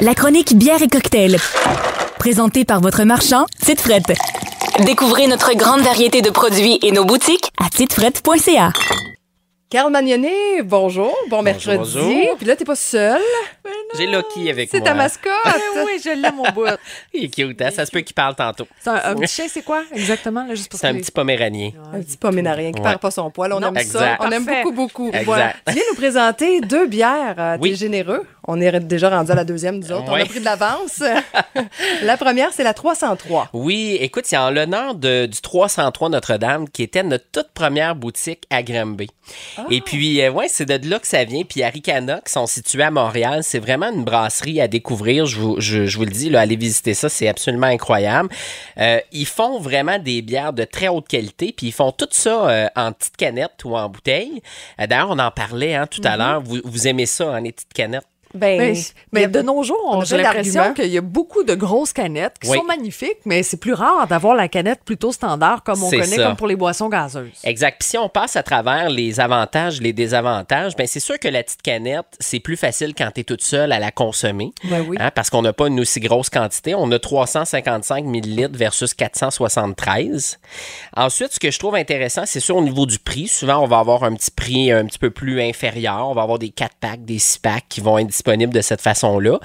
La chronique bière et cocktail. Présentée par votre marchand, Tite Frette. Découvrez notre grande variété de produits et nos boutiques à titefrette.ca. Carl Magnonnet, bonjour, bon mercredi. bonjour. Puis là, t'es pas seul. J'ai Loki avec C'est moi. ta mascotte. oui, je l'aime au bout. Il est cute, hein? Ça se peut qu'il parle tantôt. C'est un, un petit chien, c'est quoi exactement? Là, juste pour C'est un les- petit poméranien. Un petit poménarien qui Ouais. perd pas son poil. On Non, aime ça. On aime beaucoup, beaucoup. Exact. Voilà. Tu viens nous présenter deux bières. euh, T'es Oui. généreux. On est déjà rendu à la deuxième, nous autres. On a pris de l'avance. la première, c'est la 303. Oui, écoute, c'est en l'honneur de- du 303 Notre-Dame, qui était notre toute première boutique à Granby. Ah. Et puis, euh, ouais, c'est de là que ça vient. Puis Aricana, qui sont situés à Montréal, c'est vraiment une brasserie à découvrir. Je vous, je, je vous le dis, là, allez visiter ça, c'est absolument incroyable. Euh, ils font vraiment des bières de très haute qualité, puis ils font tout ça euh, en petites canettes ou en bouteilles. Euh, D'ailleurs, on en parlait hein, tout Mm-hmm. à l'heure. Vous, vous aimez ça, hein, les petites canettes? Ben, Mais, mais a- de nos jours, on on- a l'impression qu'il y a beaucoup de grosses canettes qui Oui. sont magnifiques, mais c'est plus rare d'avoir la canette plutôt standard comme on connaît ça. comme pour les boissons gazeuses. Exact. Puis si on passe à travers les avantages, les désavantages, ben c'est sûr que la petite canette, c'est plus facile quand tu es toute seule à la consommer. Ben oui. Hein, parce qu'on n'a pas une aussi grosse quantité. On a 355 millilitres versus 473. Ensuite, ce que je trouve intéressant, c'est sûr au niveau du prix. Souvent, on va avoir un petit prix un petit peu plus inférieur. On va avoir des 4 packs, des 6 packs qui vont être disponibles de cette façon-là.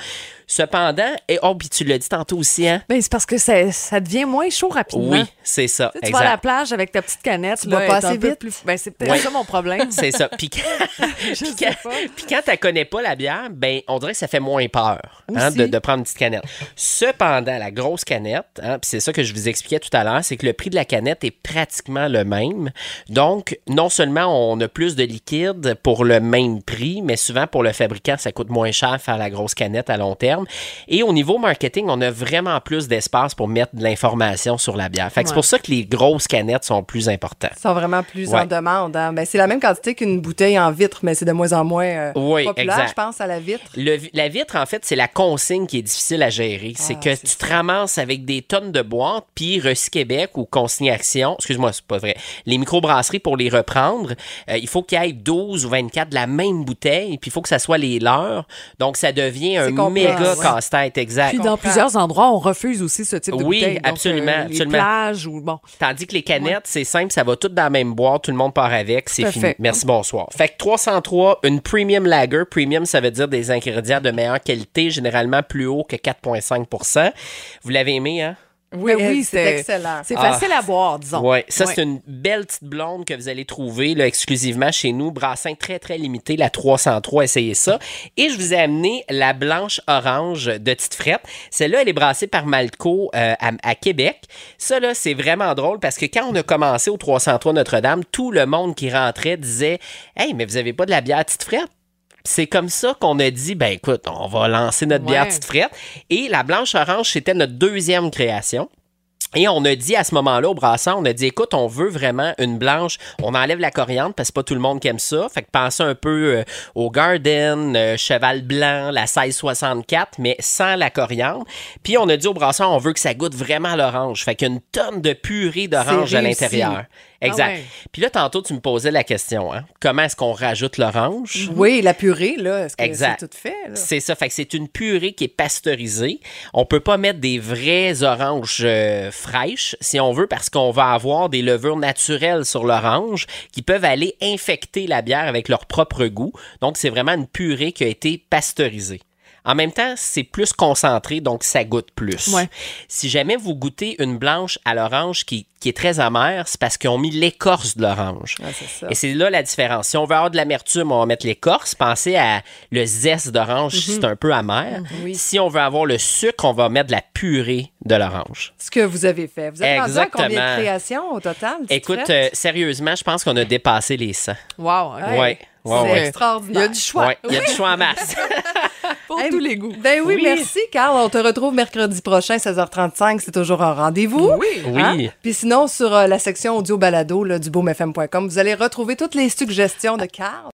Cependant, et oh, puis tu l'as dit tantôt aussi, hein? Ben, c'est parce que ça, ça devient moins chaud rapidement. Oui, c'est ça. Tu, sais, tu vas à la plage avec ta petite canette. Tu là, vas elle pas est un assez peu vite. plus- Ben, c'est peut-être Oui. ça mon problème. C'est ça. Puis quand, puis quand- pas. puis quand tu connais pas la bière, ben on dirait que ça fait moins peur hein, de, de prendre une petite canette. Cependant, la grosse canette, hein, puis c'est ça que je vous expliquais tout à l'heure, c'est que le prix de la canette est pratiquement le même. Donc, non seulement on a plus de liquide pour le même prix, mais souvent pour le fabricant, ça coûte moins cher faire la grosse canette à long terme. Et au niveau marketing, on a vraiment plus d'espace pour mettre de l'information sur la bière. Fait que c'est pour ça que les grosses canettes sont plus importantes. sont vraiment plus Ouais. en demande. hein. Ben, c'est la même quantité qu'une bouteille en vitre, mais c'est de moins en moins euh, Oui, populaire, exact. je pense, à la vitre. Le la vitre, en fait, c'est la consigne qui est difficile à gérer. c'est Ah, que c'est tu te ramasses avec des tonnes de boîtes, puis Recy Québec ou Consigne Action, excuse-moi, c'est pas vrai, les microbrasseries pour les reprendre, euh, il faut qu'il y ait 12 ou 24 de la même bouteille, puis il faut que ça soit les leurs. Donc, ça devient un méga ouais. casse-tête, exact. Puis dans plusieurs endroits, on refuse aussi ce type de Oui, bouteille. Donc, absolument, euh, les absolument. plages ou bon. Tandis que les canettes, c'est simple, ça va tout dans la même boîte, tout le monde part avec, c'est fini. fait. Merci, bonsoir. Fait que 303, une premium lager. Premium, ça veut dire des ingrédients de meilleure qualité, généralement plus haut que 4,5% Vous l'avez aimé, hein? Oui, Euh, oui, c'est excellent. C'est Ah. facile à boire, disons. Oui, ça, Ouais. c'est une belle petite blonde que vous allez trouver là, exclusivement chez nous. Brassin très, très limité, la 303, essayez ça. Et je vous ai amené la blanche orange de Tite Frette. Celle-là, elle est brassée par Malco euh, à, à Québec. Ça, là, c'est vraiment drôle parce que quand on a commencé au 303 Notre-Dame, tout le monde qui rentrait disait Hey, mais vous avez pas de la bière Tite Frette? C'est comme ça qu'on a dit, ben écoute, on va lancer notre bière Ouais. Tite Frette. Et la blanche orange, c'était notre deuxième création. Et on a dit à ce moment-là au brasseur, on a dit écoute, on veut vraiment une blanche. On enlève la coriandre parce que c'est pas tout le monde qui aime ça. Fait que pensez un peu euh, au Garden, euh, Cheval Blanc, la 1664, mais sans la coriandre. Puis on a dit au brasseur, on veut que ça goûte vraiment l'orange. Fait qu'il y a une tonne de purée d'orange à l'intérieur. Exact. Ah ouais. Puis là, tantôt, tu me posais la question, hein? Comment est-ce qu'on rajoute l'orange? Oui, la purée, là, est-ce que Exact. c'est tout fait? là? C'est ça, fait que c'est une purée qui est pasteurisée. On peut pas mettre des vraies oranges euh, fraîches si on veut parce qu'on va avoir des levures naturelles sur l'orange qui peuvent aller infecter la bière avec leur propre goût. Donc c'est vraiment une purée qui a été pasteurisée. En même temps, c'est plus concentré, donc ça goûte plus. Ouais. Si jamais vous goûtez une blanche à l'orange qui, qui est très amère, c'est parce qu'ils ont mis l'écorce de l'orange. Ouais. Et c'est là la différence. Si on veut avoir de l'amertume, on va mettre l'écorce. Pensez à le zeste d'orange, c'est un peu amer. Oui. Si on veut avoir le sucre, on va mettre de la purée de l'orange. Ce que vous avez fait. Vous êtes rendu à combien de Exactement. créations au total? Écoute, euh, sérieusement, je pense qu'on a dépassé les 100. Wow. Ouais. C'est ouais. extraordinaire. Il y a du choix Ouais, il y a du choix en masse. pour Hey, tous les goûts. Ben oui, Oui. merci, Carl. On te retrouve mercredi prochain, 16h35. C'est toujours un rendez-vous. Oui. Oui. Puis sinon, sur euh, la section audio balado là, du boomfm.com, vous allez retrouver toutes les suggestions de Carl.